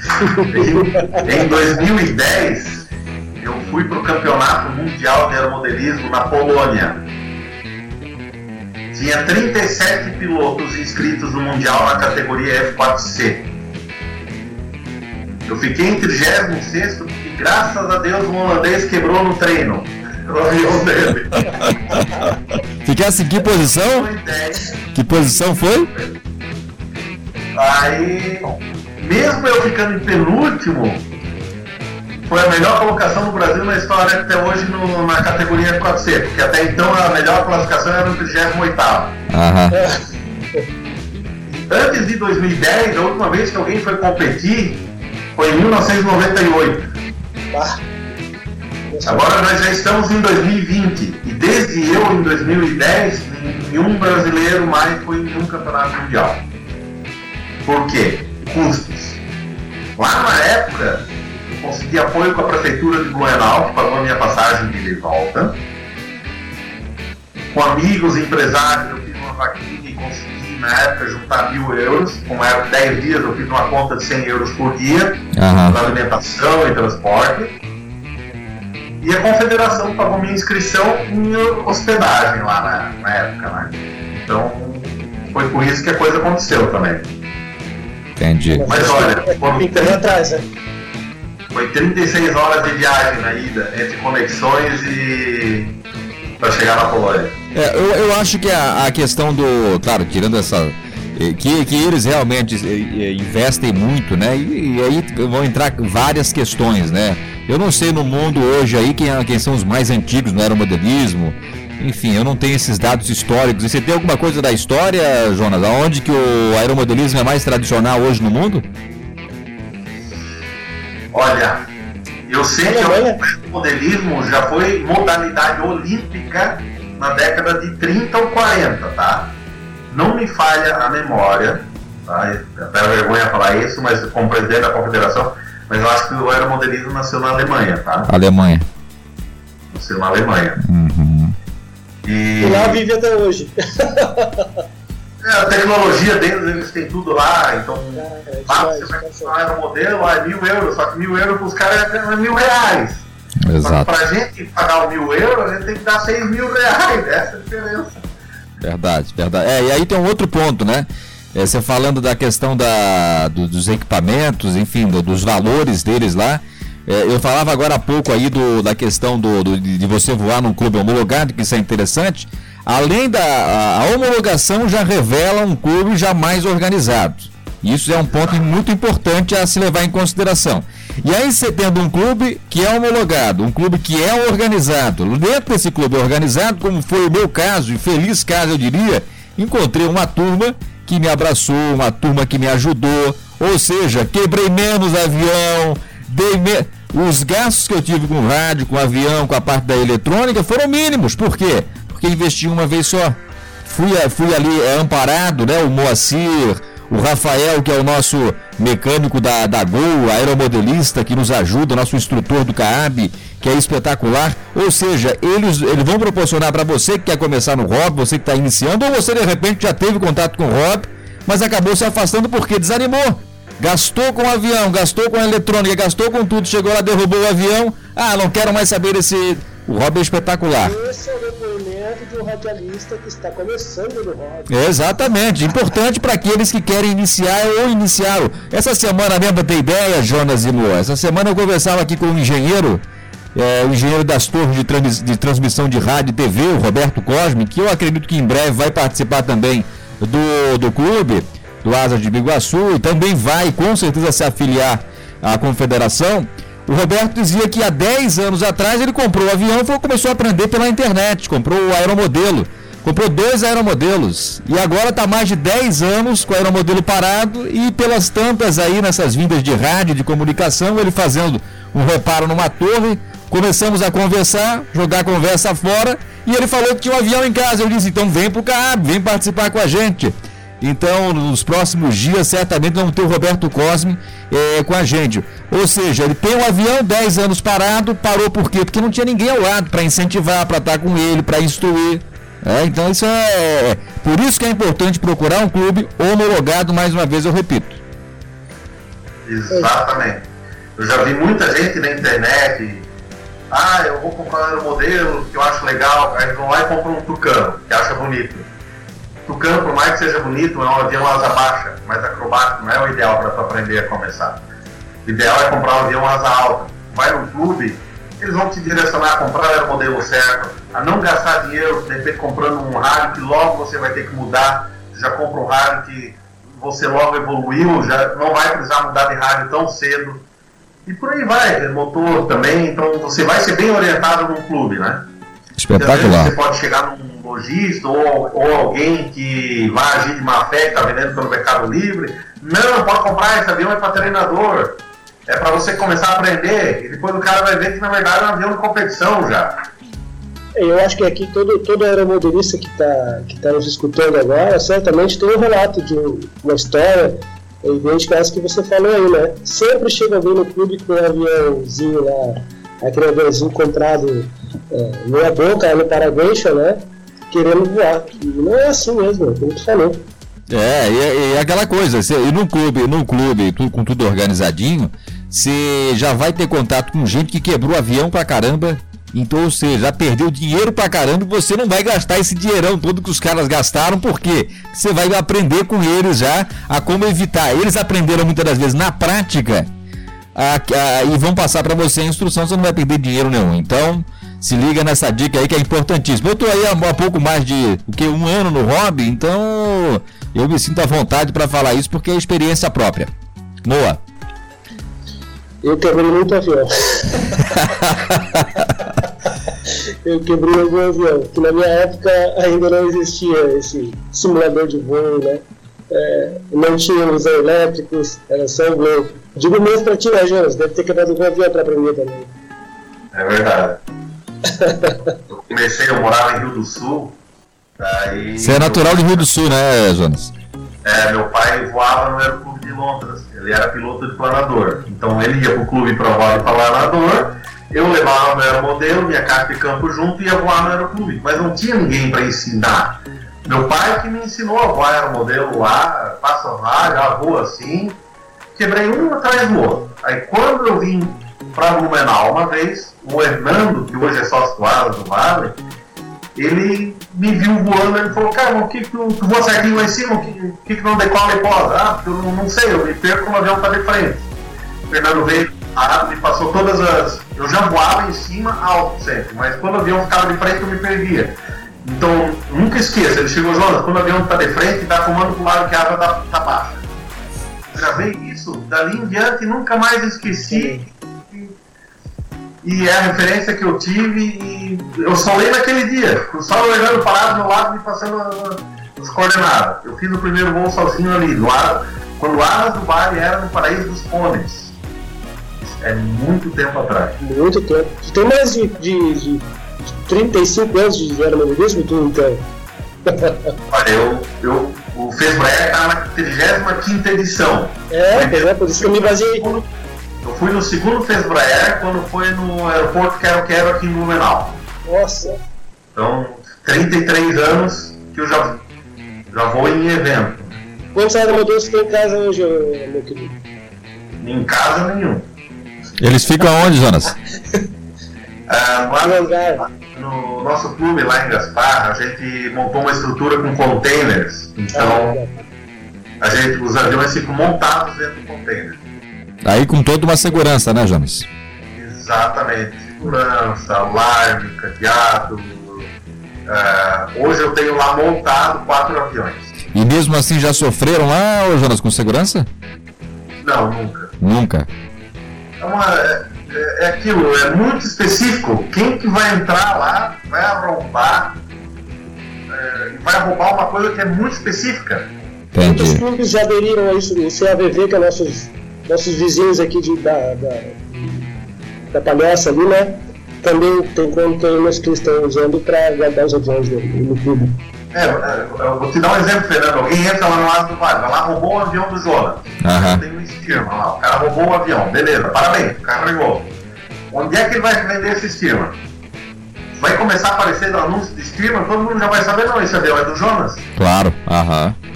(laughs) em 2010, eu fui para o Campeonato Mundial de Aeromodelismo na Polônia. Tinha 37 pilotos inscritos no Mundial na categoria F4C. Eu fiquei em 36 e graças a Deus um holandês quebrou no treino. (laughs) O avião dele. Ficasse em que posição? Que posição foi? Aí, mesmo eu ficando em penúltimo, foi a melhor colocação do Brasil na história até hoje no, na categoria 4C, porque até então a melhor classificação era no 38. (laughs) Antes de 2010, a última vez que alguém foi competir foi em 1998. Agora nós já estamos em 2020 e desde eu em 2010 nenhum brasileiro mais foi em nenhum campeonato mundial. Por quê? Custos. Apoio com a prefeitura de Blumenau, que pagou a minha passagem de volta. Com amigos, empresários, eu fiz uma vaquinha e consegui, na época, juntar mil euros. Como era 10 dias, eu fiz uma conta de 100 euros por dia, uhum. para alimentação e transporte. E a confederação pagou minha inscrição em hospedagem lá na, na época. Né? Então, foi por isso que a coisa aconteceu também. Entendi. Mas olha, quando... atrás, né? Foi 36 horas de viagem na ida, entre conexões e. para chegar na Polônia. É, eu, eu acho que a, a questão do. Claro, tirando essa. Que, que eles realmente investem muito, né? E, e, aí vão entrar várias questões, né? Eu não sei no mundo hoje aí quem, quem são os mais antigos no aeromodelismo. Enfim, eu não tenho esses dados históricos. E você tem alguma coisa da história, Jonas? Aonde que o aeromodelismo é mais tradicional hoje no mundo? Olha, eu sei que o modelismo já foi modalidade olímpica na década de 30 ou 40, tá? Não me falha a memória, tá? Até vergonha falar isso, mas como presidente da confederação, mas eu acho que o aeromodelismo nasceu na Alemanha, tá? Alemanha. Nasceu na Alemanha. Uhum. E... e lá vive até hoje. (laughs) É, a tecnologia deles, eles têm tudo lá, então é, lá você vai comprar um modelo, lá é mil euros, só que mil euros para os caras é mil reais. Exato. Para a gente pagar o mil euros, a gente tem que dar seis mil reais, (laughs) essa é a diferença. Verdade, verdade. É, e aí tem um outro ponto, né? É, você falando da questão da, do, dos equipamentos, enfim, do, dos valores deles lá. É, eu falava agora há pouco aí do, da questão do, do, de você voar num clube homologado, que isso é interessante. Além da homologação já revela um clube já mais organizado. Isso é um ponto muito importante a se levar em consideração. E aí você tendo um clube que é homologado, um clube que é organizado, dentro desse clube organizado, como foi o meu caso, e feliz caso eu diria, encontrei uma turma que me abraçou, uma turma que me ajudou. Ou seja, quebrei menos avião, dei me... os gastos que eu tive com rádio, com avião, com a parte da eletrônica foram mínimos. Por quê? Porque investi uma vez só. Fui, fui ali é, amparado, né? O Moacir, o Rafael, que é o nosso mecânico da, da Gol, aeromodelista que nos ajuda, nosso instrutor do CAAB, que é espetacular. Ou seja, eles, eles vão proporcionar para você que quer começar no rock, você que está iniciando, ou você de repente já teve contato com o rock, mas acabou se afastando porque desanimou. Gastou com o avião, gastou com a eletrônica, gastou com tudo, chegou lá, derrubou o avião. Ah, não quero mais saber desse. O Rob é espetacular. Esse é o de um radialista que está começando no Rob. Exatamente. Importante para aqueles que querem iniciar ou iniciaram. Essa semana mesmo, ter ideia, Jonas e Luan. Essa semana eu conversava aqui com um engenheiro é, o engenheiro das torres de, trans, de, transmissão de rádio e TV, o Roberto Cosme, que eu acredito que em breve vai participar também do, do clube, do Asa de Biguaçu, e também vai com certeza se afiliar à confederação. O Roberto dizia que há 10 anos atrás ele comprou o avião e começou a aprender pela internet, comprou o aeromodelo. Comprou dois aeromodelos e agora está mais de 10 anos com o aeromodelo parado e pelas tantas aí nessas vindas de rádio, de comunicação, ele fazendo um reparo numa torre, Começamos a conversar, jogar a conversa fora, e ele falou que tinha um avião em casa. Eu disse, então vem pro CAB, vem participar com a gente. Então, nos próximos dias, certamente vamos ter o Roberto Cosme é, com a gente. Ou seja, ele tem um avião 10 anos parado, parou por quê? Porque não tinha ninguém ao lado para incentivar, para estar com ele, para instruir. É, então, isso é, é. Por isso que é importante procurar um clube homologado, mais uma vez eu repito. Exatamente. Eu já vi muita gente na internet ah, eu vou comprar um modelo que eu acho legal, aí vão lá e compram um Tucano, que acha bonito. Tucano, por mais que seja bonito, é um avião asa baixa, mas acrobático não é o ideal para tu aprender a começar. O ideal é comprar um avião asa alta. Vai no clube, eles vão te direcionar a comprar o modelo certo, a não gastar dinheiro, de repente comprando um rádio que logo você vai ter que mudar, já compra um rádio que você logo evoluiu, já não vai precisar mudar de rádio tão cedo e por aí vai, motor também, então você vai ser bem orientado num clube, né? Espetacular. Você pode chegar num ou, ou alguém que vai agir de má fé, que está vendendo pelo Mercado Livre. Não, pode comprar, esse avião é para treinador. É para você começar a aprender. E depois o cara vai ver que na verdade é um avião de competição já. Eu acho que aqui todo, todo aeromodelista que está que tá nos escutando agora certamente tem um relato de uma história é idêntico a essa que você falou aí, né? Sempre chega alguém no clube com um aviãozinho lá, aquele aviãozinho comprado é, meia boca no paraguaixo, né? Querendo voar. Não é assim mesmo, como tu falou. É, e, e aquela coisa, se, e num clube, num clube tudo, com tudo organizadinho, você já vai ter contato com gente que quebrou avião pra caramba então, seja, já perdeu dinheiro pra caramba e você não vai gastar esse dinheirão todo que os caras gastaram, porque você vai aprender com eles já a como evitar. Eles aprenderam muitas das vezes na prática a, a, e vão passar para você a instrução, você não vai perder dinheiro nenhum. Então, se liga nessa dica aí que é importantíssima. Eu tô aí há, há pouco mais de o que um ano no hobby, então eu me sinto à vontade para falar isso porque é experiência própria. Boa. Eu quebrei muito avião. (laughs) eu quebrei algum avião, que na minha época ainda não existia esse simulador de voo, né? É, não tinha os elétricos, era só o Globo. Digo mesmo pra ti, né, Jonas? Deve ter quebrado algum avião pra aprender também. É verdade. Eu comecei, eu morava em Rio do Sul. Daí Você é natural de Rio do Sul, né, Jonas? É, meu pai voava no Aeroclube de Londres. Ele era piloto de planador. Então ele ia pro clube provar de planador eu levava meu aeromodelo, minha carta de campo junto e ia voar no aeroclube. Mas não tinha ninguém para ensinar. Meu pai que me ensinou a voar aeromodelo lá, passa lá, já voa assim. Quebrei um atrás do outro. Aí quando eu vim para Blumenau uma vez, o Hernando, que hoje é sócio Asa do Vale, ele me viu voando e falou, cara, o que, que tu, tu voa certinho lá em cima, o que, que, que não decola e posa? Ah, porque eu não, não sei, eu me perco no avião tá de frente. O Fernando veio parado, me passou todas as. Eu já voava em cima alto sempre, mas quando o avião ficava de frente eu me perdia. Então, nunca esqueça, ele chegou, Jonas, quando o avião está de frente, está fumando para o lado que a água está tá baixa. Gravei isso, dali em diante nunca mais esqueci. E é a referência que eu tive e eu só lembro naquele dia. Saulo olhando parado do meu lado, me passando as coordenadas. Eu fiz o primeiro voo sozinho ali, do ar, quando o Arras do Vale era no Paraíso dos Pôneis. É muito tempo atrás. Muito tempo. Tu tem mais de, de, de 35 anos de aeromodelismo, tu então? (laughs) Olha, eu, eu, o Fesbraer está na 35 edição. É, é, por isso que eu me baseei. Eu fui no segundo Fesbraer quando foi no aeroporto Quero Quero aqui em Blumenau. Nossa! Então, 33 anos que eu já, já vou em evento. Quantos aeromodelos você tem em casa hoje, meu querido? Em casa nenhum. Eles ficam onde, Jonas? (laughs) ah, lá no, no nosso clube lá em Gaspar, a gente montou uma estrutura com containers. Então, ah, a gente, os aviões ficam montados dentro do container. Aí com toda uma segurança, né, Jonas? Exatamente. Segurança, alarme, cadeado. Uh, hoje eu tenho lá montado quatro aviões. E mesmo assim já sofreram lá, Jonas, com segurança? Não, nunca. Nunca. É, uma, é, é, aquilo, é muito específico. Quem que vai entrar lá vai arrombar é, vai roubar uma coisa que é muito específica. Entendi. Muitos clubes já aderiram a isso, o CAVV, que é nossos nossos vizinhos aqui de, da, da, da Palhaça ali, né? Também tem containers que estão usando para guardar os aviões no, no clube. É, é, eu vou te dar um exemplo, Fernando. Alguém entra lá no lado do Vale, vai lá, roubou o avião do Jonas. Uhum. Tem um estirma lá, o cara roubou o avião, beleza, parabéns, o cara carregou. Onde é que ele vai vender esse estirma? Vai começar a aparecer no anúncio de estirma, todo mundo já vai saber, não, esse avião é do Jonas. Claro, aham. Uhum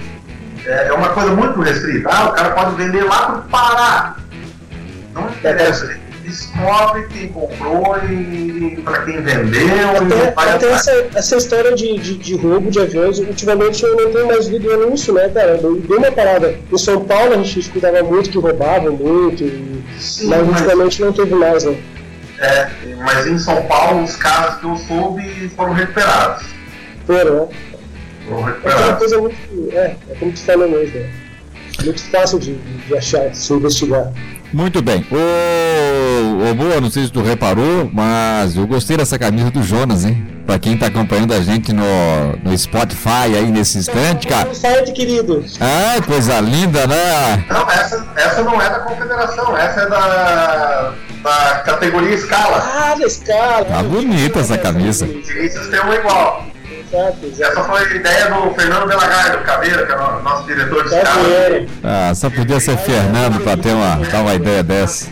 é, é uma coisa muito restrita. Ah, o cara pode vender lá para o Pará. Não interessa, ele descobre quem comprou e para quem vendeu. Até, até essa, essa história de, de, de, roubo de aviões, ultimamente eu não tenho mais visto anúncio, né, cara? Deu uma parada. Em São Paulo a gente escutava muito que roubavam muito. Sim, mas ultimamente mas... não teve mais, né? É, mas em São Paulo os casos que eu soube foram recuperados. Foram, né? É uma coisa muito. É, é como tu falou mesmo. É muito fácil de, de achar, de se investigar. Muito bem. Ô, ô Boa, não sei se tu reparou, mas eu gostei dessa camisa do Jonas, hein? Pra quem tá acompanhando a gente no, no Spotify aí nesse instante, cara. No site, querido. Ah, coisa linda, né? Não, essa, essa não é da confederação, essa é da, da categoria escala. Ah, da escala. Tá bonita essa camisa. Direitos tem uma igual. Essa foi a ideia do Fernando Delagardo, Caveira, que é o nosso diretor de escala. Ah, só podia ser Fernando para ter uma, dar uma ideia dessa.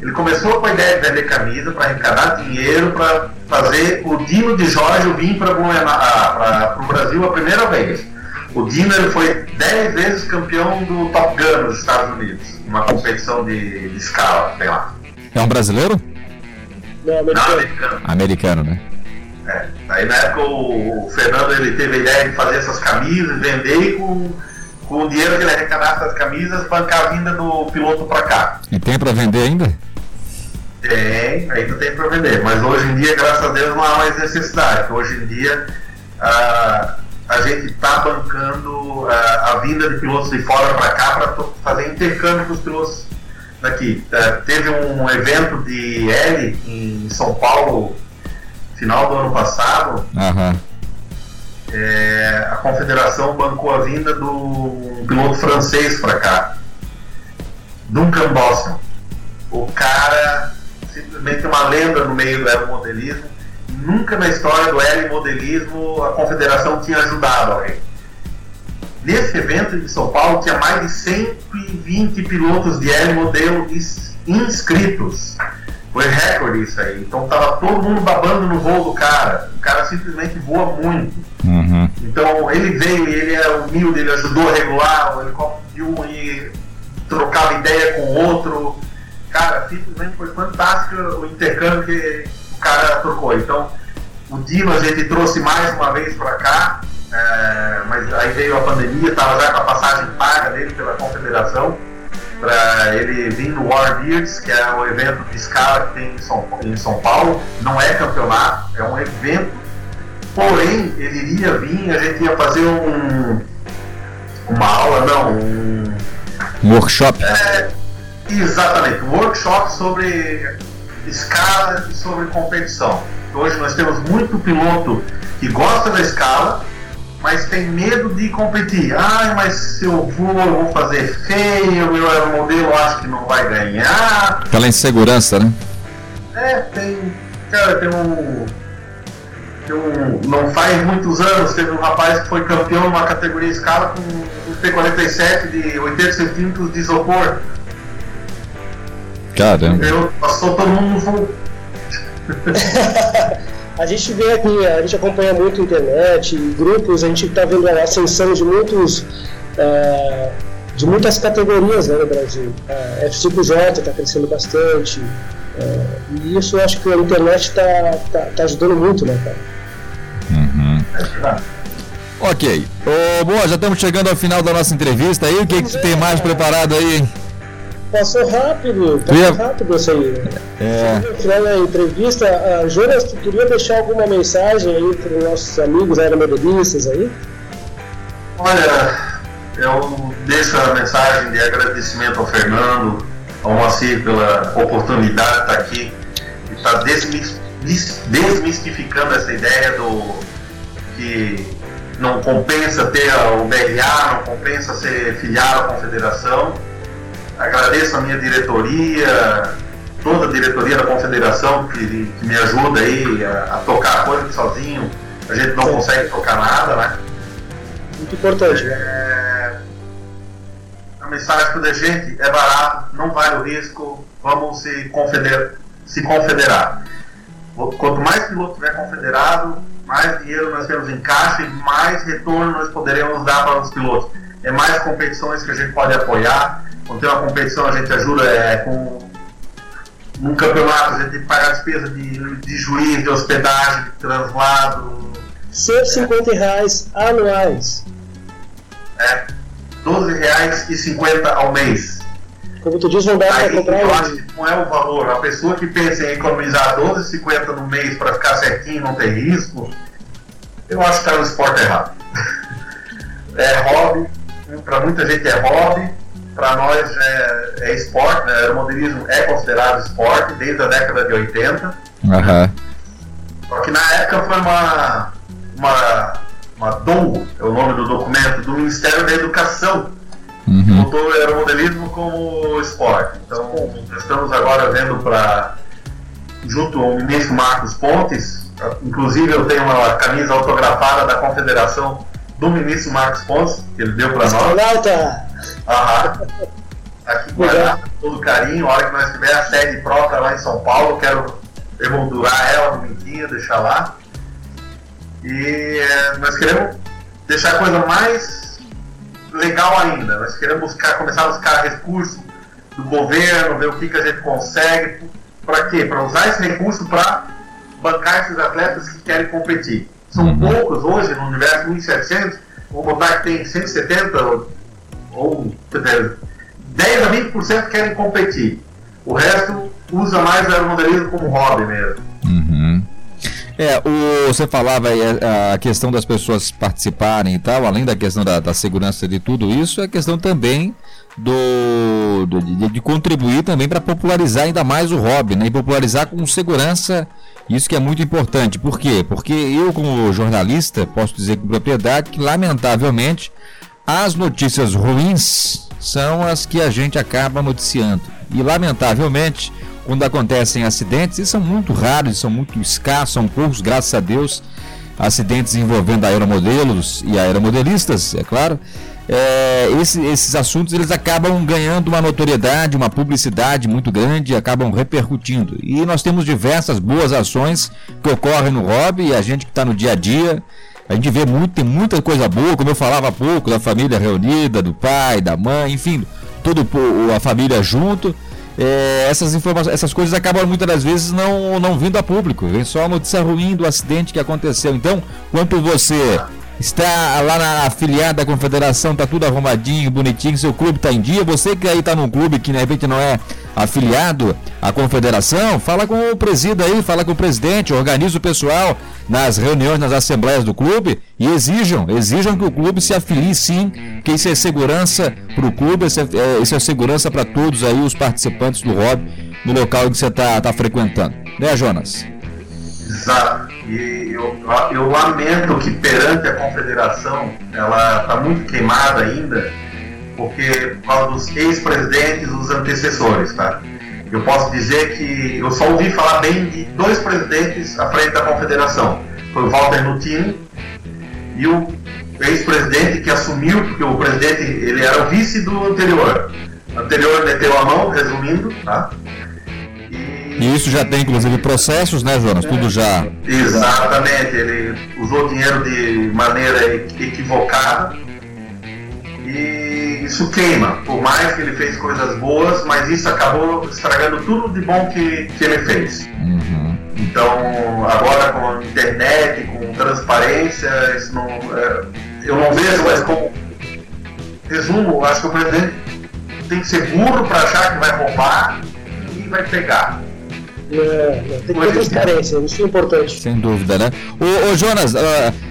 Ele começou com a ideia de vender camisa para arrecadar dinheiro para fazer o Dino de Jorge vir para ah, o Brasil a primeira vez. O Dino ele foi 10 vezes campeão do Top Gun nos Estados Unidos, uma competição de, de escala, sei lá. É um brasileiro? Não, americano. Não, americano. Americano, né? É. Aí na época o, Fernando ele teve a ideia de fazer essas camisas, vender e com, com o dinheiro que ele arrecadasse das camisas, bancar a vinda do piloto para cá. E tem para vender ainda? Tem, ainda tem para vender, mas hoje em dia, graças a Deus, não há mais necessidade. Hoje em dia a, a gente está bancando a, a, vinda de pilotos de fora para cá para fazer intercâmbio com os pilotos daqui. Uh, teve um evento de L em São Paulo final do ano passado, uhum. é, a confederação bancou a vinda do piloto francês para cá, Duncan Boston. O cara, simplesmente uma lenda no meio do aeromodelismo. Nunca na história do aeromodelismo a confederação tinha ajudado alguém. Nesse evento de São Paulo tinha mais de 120 pilotos de aeromodelo inscritos. Foi recorde isso aí. Então tava todo mundo babando no voo do cara. O cara simplesmente voa muito. Uhum. Então ele veio ele é humilde, ele ajudou a regular, o helicóptero de um e trocava ideia com o outro. Cara, simplesmente foi fantástico o intercâmbio que o cara trocou. Então o Dino a gente trouxe mais uma vez para cá, é, mas aí veio a pandemia, estava já com a passagem paga dele pela confederação para ele vir no Warbeards, que é um evento de escala que tem em São, em São Paulo. Não é campeonato, é um evento. Porém, ele iria vir, a gente ia fazer um, uma aula, não, um, workshop. É, exatamente, um workshop sobre escala e sobre competição. Hoje nós temos muito piloto que gosta da escala, mas tem medo de competir. Ah, mas se eu for, eu vou fazer feio, meu aeromodelo acho que não vai ganhar. Aquela insegurança, né? É, tem. Cara, tem um. Tem um não faz muitos anos, teve um rapaz que foi campeão numa categoria escala com um P47 de 80 centímetros de isopor. Caramba. Eu, passou todo mundo no voo. (laughs) a gente vê aqui, a gente acompanha muito a internet, grupos, a gente está vendo a ascensão de muitos. É, de muitas categorias né, no Brasil. A F5J está crescendo bastante. É, e isso eu acho que a internet está tá, tá ajudando muito, né, cara? Uhum. Ok. Ô, boa, já estamos chegando ao final da nossa entrevista aí. O que, que tu tem mais preparado aí? Passou rápido, passou ia... rápido isso aí. É. No final da entrevista, a Jonas, tu queria deixar alguma mensagem aí para os nossos amigos aeromodelistas aí? Olha, eu deixo a mensagem de agradecimento ao Fernando, ao Moacir pela oportunidade de estar aqui e estar tá desmistificando essa ideia do que não compensa ter o BRA, não compensa ser filiado à confederação Agradeço a minha diretoria, toda a diretoria da confederação que, que me ajuda aí a, a, tocar a coisa sozinho a gente não Sim. consegue tocar nada, né? Muito importante. É... A mensagem para a gente é barato, não vale o risco, vamos se, confeder... se confederar. Quanto mais piloto tiver confederado, mais dinheiro nós temos em caixa e mais retorno nós poderemos dar para os pilotos. É mais competições que a gente pode apoiar, quando tem uma competição, a gente ajuda é, com. Num campeonato, a gente tem que pagar despesa de, de juiz, de hospedagem, de translado. 150 reais anuais. É, 12 reais e 50 ao mês. Como tu diz, não dá para comprar. Eu acho que não é o valor. A pessoa que pensa em economizar 12,50 no mês para ficar certinho, não ter risco, eu acho que está no esporte errado. (laughs) é hobby, para muita gente é hobby, para nós é, é, esporte, né? o modelismo é considerado esporte desde a década de 80. Uhum. Só que na época foi uma, uma, uma DOU, é o nome do documento, do Ministério da Educação. Uhum. Botou o aeromodelismo como esporte. Então estamos agora vendo para, junto ao ministro Marcos Pontes, inclusive eu tenho uma camisa autografada da Confederação do ministro Marcos Pontes, que ele deu para nós. Aham. Aqui guardado todo carinho. A hora que nós tiver a sede própria lá em São Paulo, quero emoldurar ela bonitinha, deixar lá. E é, nós queremos deixar a coisa mais legal ainda. Nós queremos buscar, começar a buscar recursos do governo, ver o que, que a gente consegue. Para quê? Para usar esse recurso para bancar esses atletas que querem competir. São uhum. poucos hoje, no universo 1.700, vou botar que tem 170 ou 10 a 20% querem competir. O resto usa mais o aeromodelismo como hobby mesmo. Uhum. É, o, você falava aí a, a, questão das pessoas participarem e tal, além da questão da, da segurança de tudo isso, é a questão também do, do de, de, contribuir também para popularizar ainda mais o hobby, né? E popularizar com segurança, isso que é muito importante. Por quê? Porque eu, como jornalista, posso dizer com propriedade que, lamentavelmente, as notícias ruins são as que a gente acaba noticiando. E lamentavelmente, quando acontecem acidentes, e são muito raros, são muito escassos, são poucos, graças a Deus, acidentes envolvendo aeromodelos e aeromodelistas, é claro. É, esse, esses assuntos eles acabam ganhando uma notoriedade, uma publicidade muito grande, acabam repercutindo. E nós temos diversas boas ações que ocorrem no hobby e a gente que está no dia a dia a gente vê muito, tem muita coisa boa, como eu falava há pouco, da família reunida, do pai, da mãe, enfim, toda a família junto. É, essas informações, essas coisas acabam muitas das vezes não, não vindo a público, vem só a notícia ruim do acidente que aconteceu. Então, quanto você está lá na afiliada da confederação, tá tudo arrumadinho, bonitinho, seu clube está em dia. Você que aí está num clube que de repente não é afiliado à confederação, fala com o presídio aí, fala com o presidente, organiza o pessoal nas reuniões, nas assembleias do clube e exijam, exijam que o clube se afilie sim, que isso é segurança para o clube, isso é, é, isso é segurança para todos aí os participantes do hobby no local que você está tá frequentando. Né, Jonas? Exato. E eu, eu lamento que perante a confederação ela está muito queimada ainda, porque por causa dos ex-presidentes, os antecessores, tá? Eu posso dizer que eu só ouvi falar bem de dois presidentes à frente da confederação. Foi o Walter Nutini e o ex-presidente que assumiu, porque o presidente ele era o vice do anterior. O anterior meteu a mão, resumindo, tá? E isso já tem, inclusive, processos, né, Jonas? Tudo já. Exatamente, ele usou dinheiro de maneira equivocada e isso queima. Por mais que ele fez coisas boas, mas isso acabou estragando tudo de bom que, que ele fez. Uhum. Então, agora com a internet, com transparência, isso não, é, eu não vejo mais como. Resumo, acho que o presidente tem que ser burro para achar que vai roubar e vai pegar. É, tem que ter transparência, isso é importante. Sem dúvida, né? Ô, ô Jonas, uh,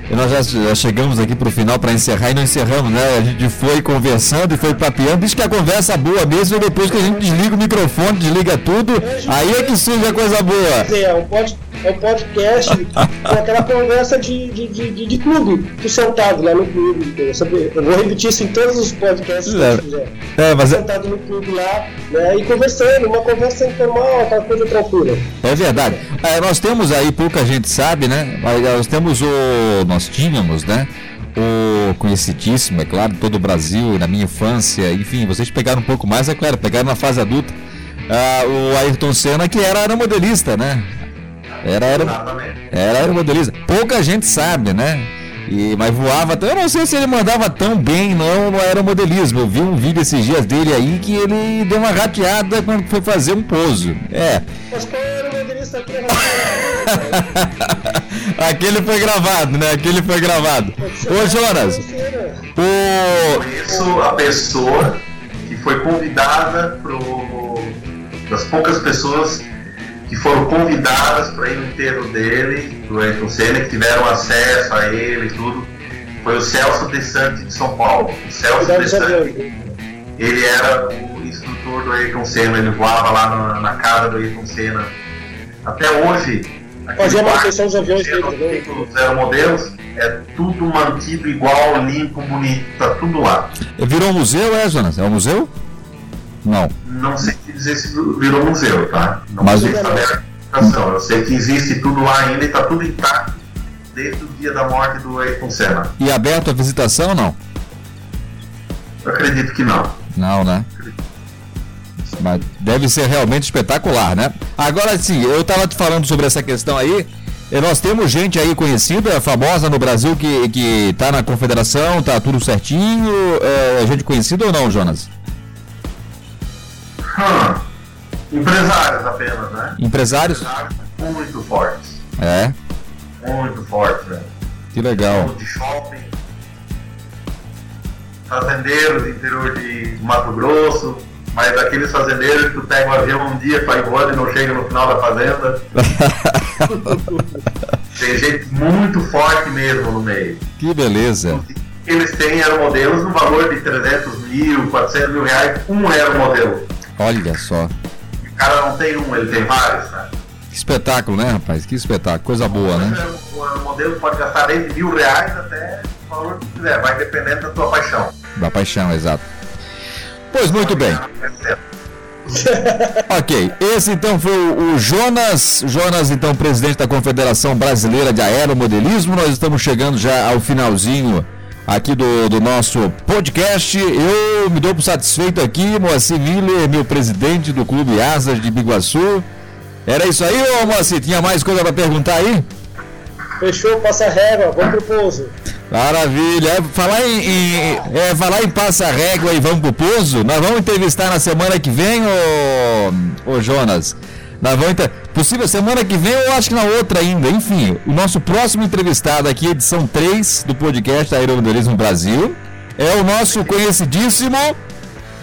nós já, chegamos aqui para o final para encerrar e não encerramos, né? A gente foi conversando e foi papeando. Diz que a conversa boa mesmo, depois que a gente desliga o microfone, desliga tudo, aí é que surge a coisa boa. É, um podcast é um podcast com aquela conversa de, de, de, de, clube, tu sentado lá no clube. Eu, vou repetir isso em todos os podcasts que fizer. É, mas... É- sentado no clube lá, né, e conversando, uma conversa informal, aquela coisa tranquila. É verdade. É, nós temos aí, pouca gente sabe, né? Nós temos o. Nós tínhamos, né? o conhecidíssimo, é claro, todo o Brasil, na minha infância, enfim, vocês pegaram um pouco mais, é claro, pegaram na fase adulta, ah, o Ayrton Senna, que era aeromodelista, né? Era, era, era aeromodelista. Pouca gente sabe, né? E, mas voava. Eu não sei se ele mandava tão bem não no aeromodelismo. Eu vi um vídeo esses dias dele aí que ele deu uma rateada quando foi fazer um pouso. É. Mas qual aeromodelista aqui (laughs) Aquele foi gravado, né? Aquele foi gravado. Ô Jonas, o... Conheço a pessoa que foi convidada pro... das poucas pessoas que foram convidadas para ir no enterro dele, do Ayrton Senna, que tiveram acesso a ele e tudo, foi o Celso De Sante de São Paulo. O Celso De Sante, ele era o instrutor do Ayrton Senna, ele voava lá na, na casa do Ayrton Senna. Até hoje, fazia manutenção dos aviões dele. Zero modelos, é tudo mantido igual, limpo, bonito, tá tudo lá. Virou um museu, é, Jonas? É um museu? Não. Não sei dizer se virou museu, tá? Não Mas sei saber a Eu sei que existe tudo lá ainda e está tudo intacto desde o dia da morte do Ayrton Senna. E aberto a visitação ou não? Eu acredito que não. Não, né? Mas deve ser realmente espetacular, né? Agora sim, eu estava te falando sobre essa questão aí. Nós temos gente aí conhecida, famosa no Brasil, que, que tá na confederação, tá tudo certinho. É gente conhecida ou não, Jonas? Hum, empresários apenas, né? Empresários? empresários muito fortes. É? Muito fortes, velho. Que legal. De shopping, fazendeiros do interior de Mato Grosso, mas aqueles fazendeiros que tu pega um avião um dia para ir embora e não chega no final da fazenda. (laughs) Tem gente muito forte mesmo no meio. Que beleza. Eles têm aeromodelos no valor de 300 mil, 400 mil reais, um aeromodelo. Olha só. O cara não tem um, ele tem vários, né? Que espetáculo, né, rapaz? Que espetáculo. Coisa boa, né? O modelo pode gastar desde mil reais até o valor que quiser, vai dependendo da tua paixão. Da paixão, exato. Pois muito bem. (laughs) ok, esse então foi o Jonas, Jonas então presidente da Confederação Brasileira de Aeromodelismo. Nós estamos chegando já ao finalzinho aqui do, do nosso podcast. Eu me dou por satisfeito aqui, Moacir Miller, meu presidente do Clube Asas de Biguaçu. Era isso aí, ô Moacir? Tinha mais coisa para perguntar aí? Fechou, passa régua, vamos pro pouso. Maravilha. É, falar em, em é, falar em passa régua e vamos pro pouso, nós vamos entrevistar na semana que vem, ô, ô Jonas. Nós vamos inter... Possível semana que vem ou acho que na outra ainda. Enfim, o nosso próximo entrevistado aqui, edição 3 do podcast Aeromodelismo Brasil, é o nosso conhecidíssimo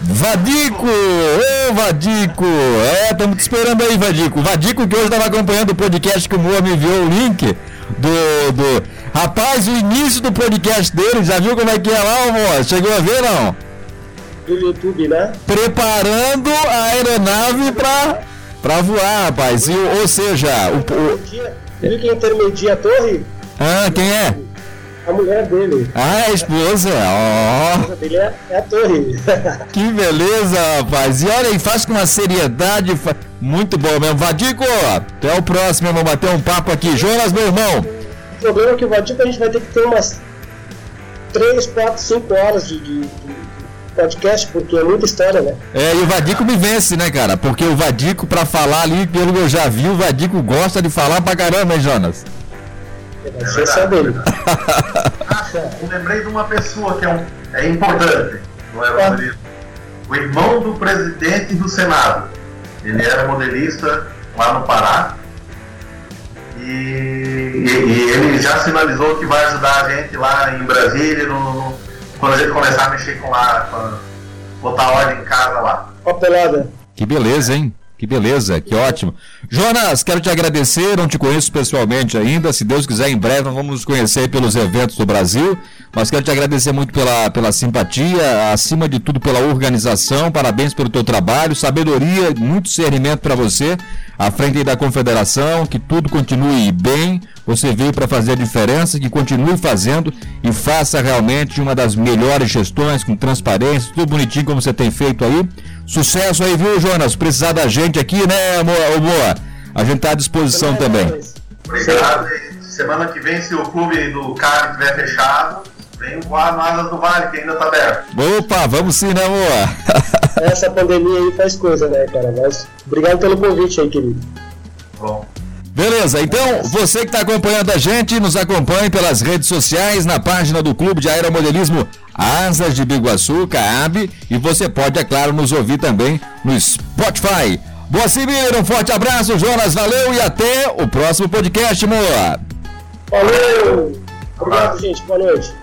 Vadico! Ô Vadico! É, estamos te esperando aí, Vadico. Vadico que hoje estava acompanhando o podcast que o Moa me enviou o link do, do. Rapaz, o início do podcast dele, já viu como é que é lá, Moa? Chegou a ver não? Do YouTube, né? Preparando a aeronave para Pra voar, rapaz. E, ou seja, o, o... Viu quem intermedia a torre? Ah, quem é? A mulher dele. Ah, é a esposa. Ó. A esposa dele é, é a torre. (laughs) Que beleza, rapaz. E olha aí, faz com uma seriedade. fa- Muito bom mesmo. Vadico, até o próximo, vamos bater um papo aqui. Jonas, meu irmão. o problema é que o Vadico a gente vai ter que ter umas 3, 4, 5 horas de, de- de podcast, porque é muita história, né? É, e o Vadico me vence, né, cara? Porque o Vadico, pra falar ali, pelo que eu já vi, o Vadico gosta de falar pra caramba, hein, Jonas? Ser só dele. (laughs) Ah, eu lembrei de uma pessoa que é, um, é importante no aeromodelismo. O irmão do presidente do Senado. Ele era modelista lá no Pará. E, e- e ele já sinalizou que vai ajudar a gente lá em Brasília no- no- quando a gente começar a mexer com lá, botar ordem em casa lá. Papelada. Que beleza, hein? Que beleza, que ótimo. Jonas, quero te agradecer, não te conheço pessoalmente ainda, se Deus quiser, em breve vamos nos conhecer pelos eventos do Brasil, mas quero te agradecer muito pela, pela simpatia, acima de tudo pela organização, parabéns pelo teu trabalho, sabedoria, muito discernimento para você, à frente da confederação, que tudo continue bem, você veio para fazer a diferença, que continue fazendo e faça realmente uma das melhores gestões, com transparência, tudo bonitinho como você tem feito aí. Sucesso aí, viu, Jonas? Precisar da gente aqui, né, amor? Ô, Boa? A gente tá à disposição também. Obrigado. E semana que vem, se o clube do Carne estiver fechado, vem voar no Asas do Vale, que ainda está aberto. Opa, vamos sim, né, amor? (laughs) Essa pandemia aí faz coisa, né, cara? Mas obrigado pelo convite aí, querido. Bom. Beleza, então você que está acompanhando a gente, nos acompanhe pelas redes sociais, na página do Clube de Aeromodelismo Asas de Biguaçu, CAAB, e você pode, é claro, nos ouvir também no Spotify. Boa Cimira, um forte abraço, Jonas, valeu e até o próximo podcast, amor. Falou! Obrigado, gente. Boa noite.